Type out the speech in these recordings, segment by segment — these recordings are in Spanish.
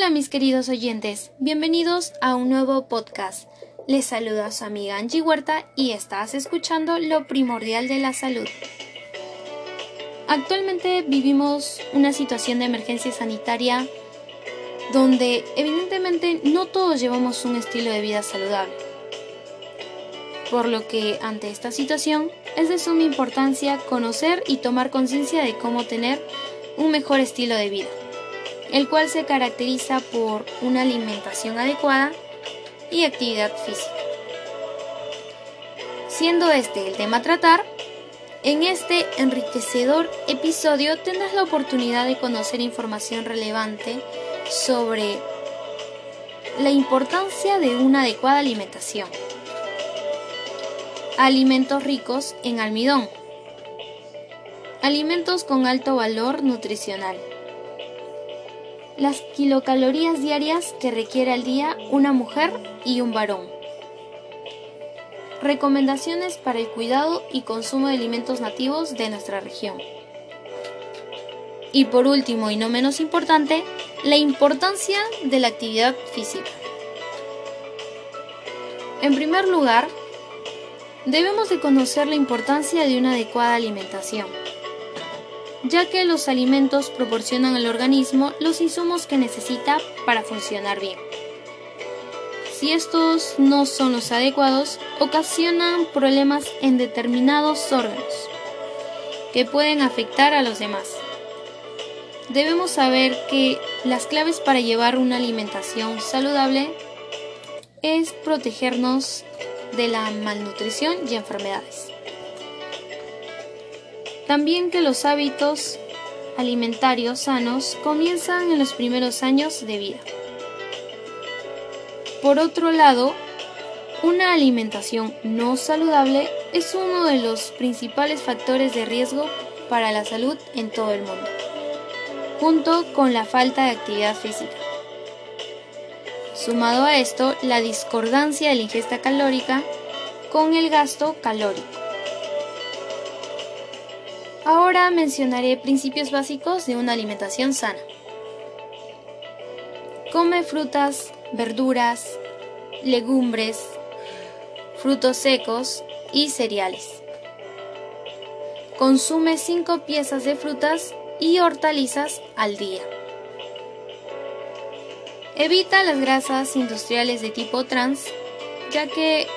Hola mis queridos oyentes, bienvenidos a un nuevo podcast. Les saluda su amiga Angie Huerta y estás escuchando lo primordial de la salud. Actualmente vivimos una situación de emergencia sanitaria donde evidentemente no todos llevamos un estilo de vida saludable. Por lo que ante esta situación es de suma importancia conocer y tomar conciencia de cómo tener un mejor estilo de vida el cual se caracteriza por una alimentación adecuada y actividad física. Siendo este el tema a tratar, en este enriquecedor episodio tendrás la oportunidad de conocer información relevante sobre la importancia de una adecuada alimentación. Alimentos ricos en almidón. Alimentos con alto valor nutricional las kilocalorías diarias que requiere al día una mujer y un varón. Recomendaciones para el cuidado y consumo de alimentos nativos de nuestra región. Y por último y no menos importante, la importancia de la actividad física. En primer lugar, debemos de conocer la importancia de una adecuada alimentación ya que los alimentos proporcionan al organismo los insumos que necesita para funcionar bien. Si estos no son los adecuados, ocasionan problemas en determinados órganos que pueden afectar a los demás. Debemos saber que las claves para llevar una alimentación saludable es protegernos de la malnutrición y enfermedades. También que los hábitos alimentarios sanos comienzan en los primeros años de vida. Por otro lado, una alimentación no saludable es uno de los principales factores de riesgo para la salud en todo el mundo, junto con la falta de actividad física. Sumado a esto, la discordancia de la ingesta calórica con el gasto calórico. Ahora mencionaré principios básicos de una alimentación sana. Come frutas, verduras, legumbres, frutos secos y cereales. Consume 5 piezas de frutas y hortalizas al día. Evita las grasas industriales de tipo trans, ya que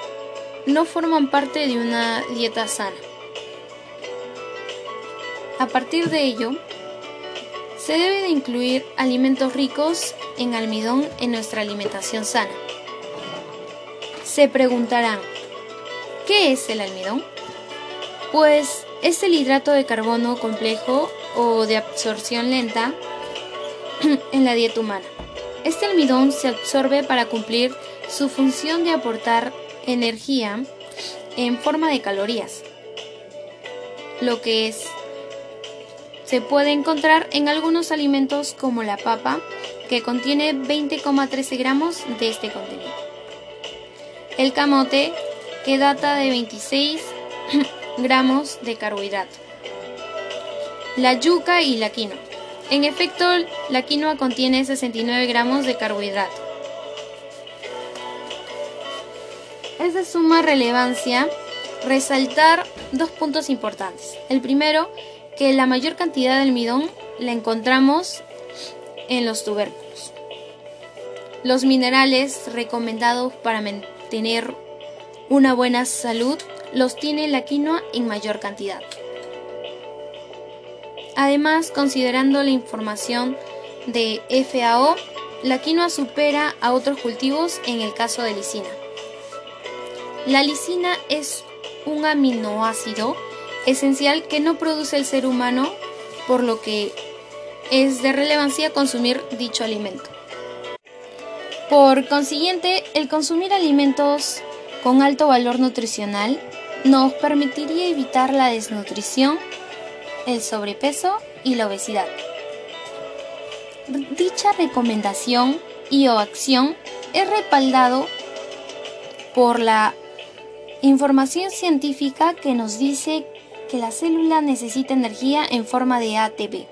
no forman parte de una dieta sana. A partir de ello, se debe de incluir alimentos ricos en almidón en nuestra alimentación sana. Se preguntarán, ¿qué es el almidón? Pues es el hidrato de carbono complejo o de absorción lenta en la dieta humana. Este almidón se absorbe para cumplir su función de aportar energía en forma de calorías, lo que es se puede encontrar en algunos alimentos como la papa, que contiene 20,13 gramos de este contenido. El camote, que data de 26 gramos de carbohidrato. La yuca y la quinoa. En efecto, la quinoa contiene 69 gramos de carbohidrato. Es de suma relevancia resaltar dos puntos importantes. El primero que la mayor cantidad de almidón la encontramos en los tubérculos. Los minerales recomendados para mantener una buena salud los tiene la quinoa en mayor cantidad. Además, considerando la información de FAO, la quinoa supera a otros cultivos en el caso de lisina. La lisina es un aminoácido esencial que no produce el ser humano, por lo que es de relevancia consumir dicho alimento. Por consiguiente, el consumir alimentos con alto valor nutricional nos permitiría evitar la desnutrición, el sobrepeso y la obesidad. Dicha recomendación y o acción es respaldado por la información científica que nos dice que la célula necesita energía en forma de ATP.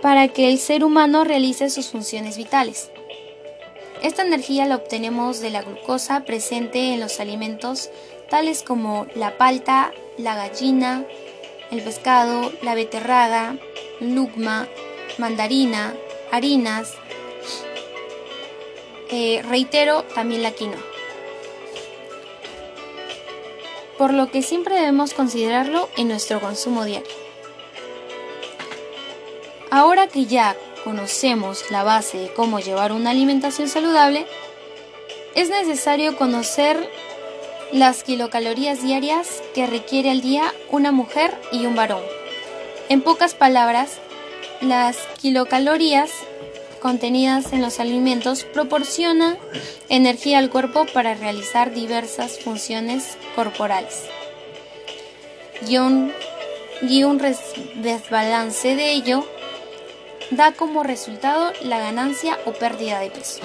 para que el ser humano realice sus funciones vitales. Esta energía la obtenemos de la glucosa presente en los alimentos tales como la palta, la gallina, el pescado, la beterraga, lugma, mandarina, harinas, eh, reitero, también la quinoa. Por lo que siempre debemos considerarlo en nuestro consumo diario. Ahora que ya conocemos la base de cómo llevar una alimentación saludable, es necesario conocer las kilocalorías diarias que requiere al día una mujer y un varón. En pocas palabras, las kilocalorías contenidas en los alimentos proporcionan energía al cuerpo para realizar diversas funciones corporales. Y un, y un desbalance de ello da como resultado la ganancia o pérdida de peso.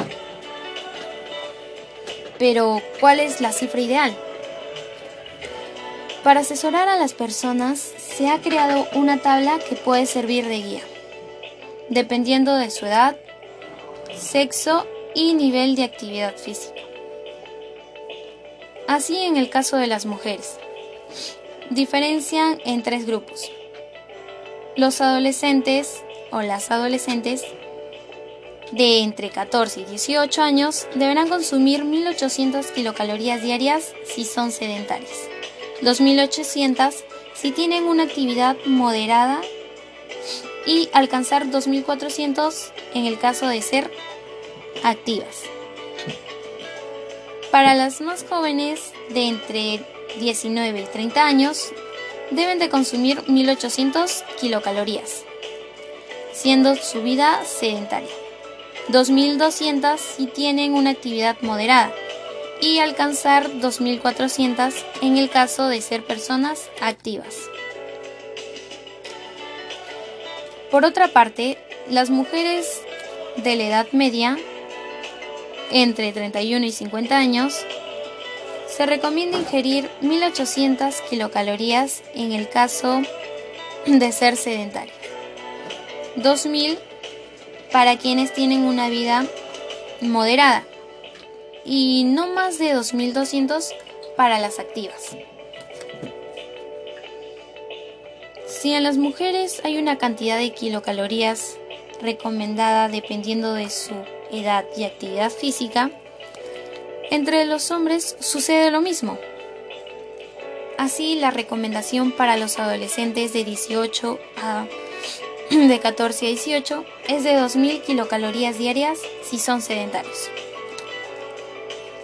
Pero, ¿cuál es la cifra ideal? Para asesorar a las personas se ha creado una tabla que puede servir de guía, dependiendo de su edad, sexo y nivel de actividad física. Así en el caso de las mujeres, diferencian en tres grupos. Los adolescentes o las adolescentes de entre 14 y 18 años deberán consumir 1.800 kilocalorías diarias si son sedentarias, 2.800 si tienen una actividad moderada y alcanzar 2.400 en el caso de ser activas. Para las más jóvenes de entre 19 y 30 años deben de consumir 1.800 kilocalorías, siendo su vida sedentaria. 2.200 si tienen una actividad moderada y alcanzar 2.400 en el caso de ser personas activas. Por otra parte, las mujeres de la edad media, entre 31 y 50 años, se recomienda ingerir 1.800 kilocalorías en el caso de ser sedentaria. 2.000 para quienes tienen una vida moderada y no más de 2.200 para las activas. Si en las mujeres hay una cantidad de kilocalorías recomendada dependiendo de su edad y actividad física, entre los hombres sucede lo mismo. Así, la recomendación para los adolescentes de 18 a de 14 a 18 es de 2.000 kilocalorías diarias si son sedentarios.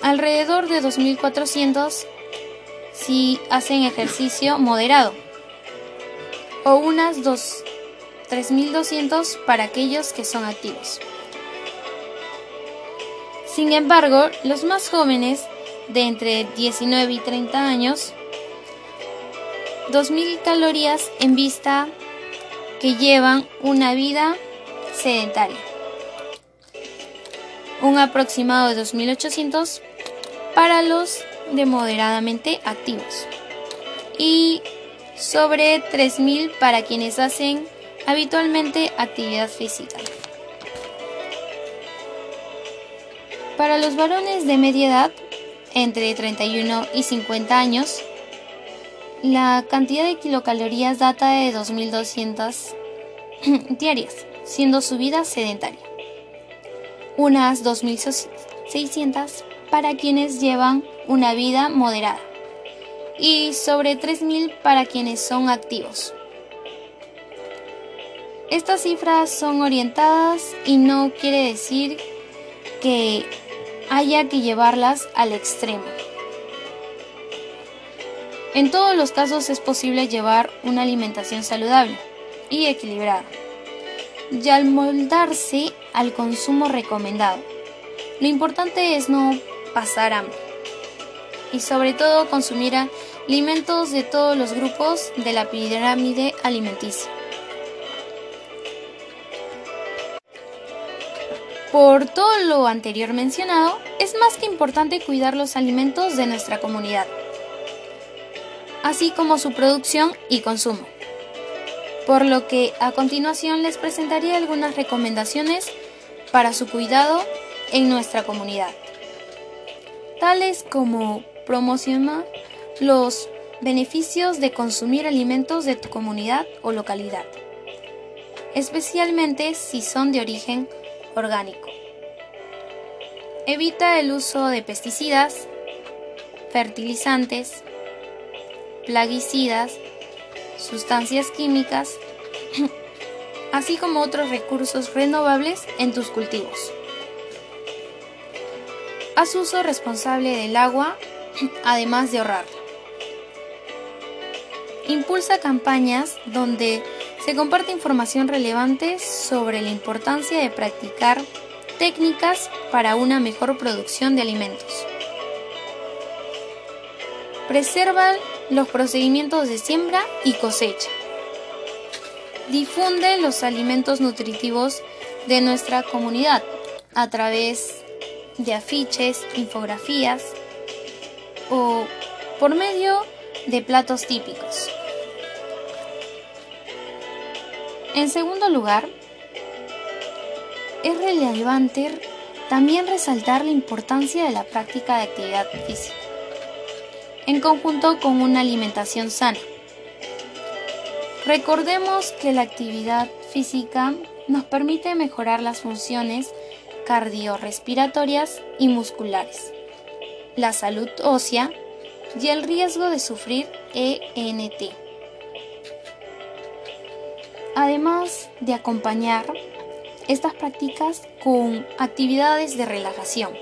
Alrededor de 2.400 si hacen ejercicio moderado. O unas 3.200 para aquellos que son activos. Sin embargo, los más jóvenes, de entre 19 y 30 años, 2.000 calorías en vista que llevan una vida sedentaria. Un aproximado de 2.800 para los de moderadamente activos y sobre 3.000 para quienes hacen habitualmente actividad física. Para los varones de media edad, entre 31 y 50 años, la cantidad de kilocalorías data de 2.200 diarias, siendo su vida sedentaria. Unas 2.600 para quienes llevan una vida moderada y sobre 3.000 para quienes son activos. Estas cifras son orientadas y no quiere decir que haya que llevarlas al extremo. En todos los casos es posible llevar una alimentación saludable y equilibrada, y al moldarse al consumo recomendado. Lo importante es no pasar hambre y sobre todo consumir alimentos de todos los grupos de la pirámide alimenticia. Por todo lo anterior mencionado, es más que importante cuidar los alimentos de nuestra comunidad así como su producción y consumo. por lo que a continuación les presentaré algunas recomendaciones para su cuidado en nuestra comunidad, tales como promocionar los beneficios de consumir alimentos de tu comunidad o localidad, especialmente si son de origen orgánico. Evita el uso de pesticidas, fertilizantes, plaguicidas, sustancias químicas, así como otros recursos renovables en tus cultivos. Haz uso responsable del agua, además de ahorrarla. Impulsa campañas donde se comparte información relevante sobre la importancia de practicar técnicas para una mejor producción de alimentos. Preserva los procedimientos de siembra y cosecha. Difunde los alimentos nutritivos de nuestra comunidad a través de afiches, infografías o por medio de platos típicos. En segundo lugar, es relevante también resaltar la importancia de la práctica de actividad física, en conjunto con una alimentación sana. Recordemos que la actividad física nos permite mejorar las funciones cardiorrespiratorias y musculares, la salud ósea y el riesgo de sufrir ENT. Además de acompañar estas prácticas con actividades de relajación,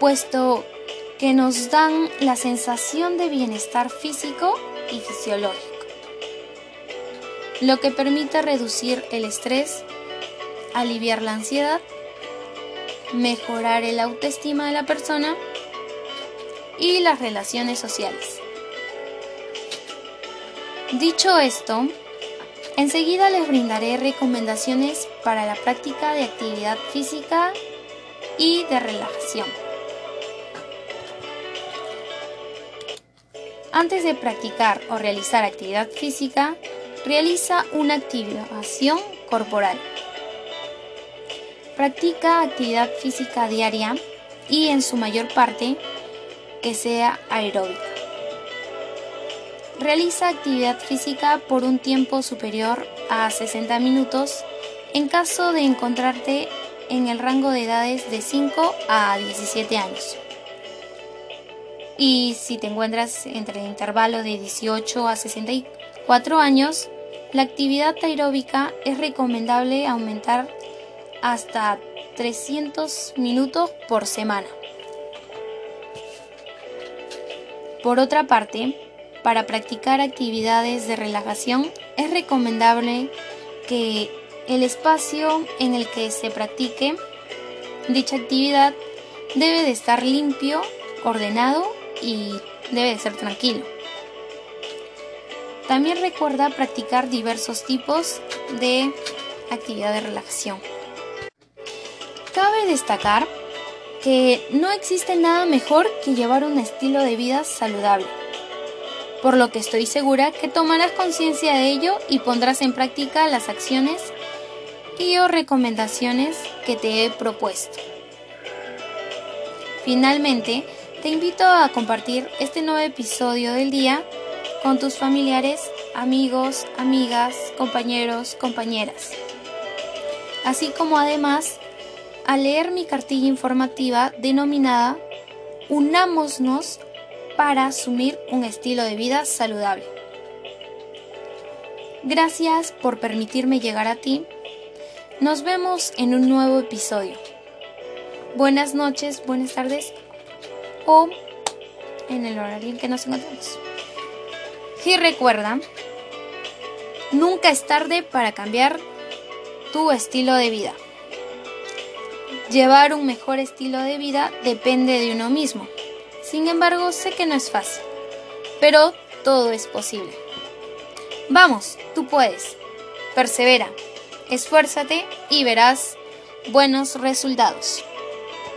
puesto que nos dan la sensación de bienestar físico y fisiológico, lo que permite reducir el estrés, aliviar la ansiedad, mejorar el autoestima de la persona y las relaciones sociales. Dicho esto, Enseguida les brindaré recomendaciones para la práctica de actividad física y de relajación. Antes de practicar o realizar actividad física, realiza una activación corporal. Practica actividad física diaria y en su mayor parte que sea aeróbica. Realiza actividad física por un tiempo superior a 60 minutos en caso de encontrarte en el rango de edades de 5 a 17 años. Y si te encuentras entre el intervalo de 18 a 64 años, la actividad aeróbica es recomendable aumentar hasta 300 minutos por semana. Por otra parte, para practicar actividades de relajación es recomendable que el espacio en el que se practique dicha actividad debe de estar limpio, ordenado y debe de ser tranquilo. También recuerda practicar diversos tipos de actividad de relajación. Cabe destacar que no existe nada mejor que llevar un estilo de vida saludable por lo que estoy segura que tomarás conciencia de ello y pondrás en práctica las acciones y o recomendaciones que te he propuesto. Finalmente, te invito a compartir este nuevo episodio del día con tus familiares, amigos, amigas, compañeros, compañeras. Así como además a leer mi cartilla informativa denominada Unámonos para asumir un estilo de vida saludable. Gracias por permitirme llegar a ti. Nos vemos en un nuevo episodio. Buenas noches, buenas tardes o en el horario en que nos encontramos. Y recuerda, nunca es tarde para cambiar tu estilo de vida. Llevar un mejor estilo de vida depende de uno mismo. Sin embargo, sé que no es fácil, pero todo es posible. Vamos, tú puedes. Persevera, esfuérzate y verás buenos resultados.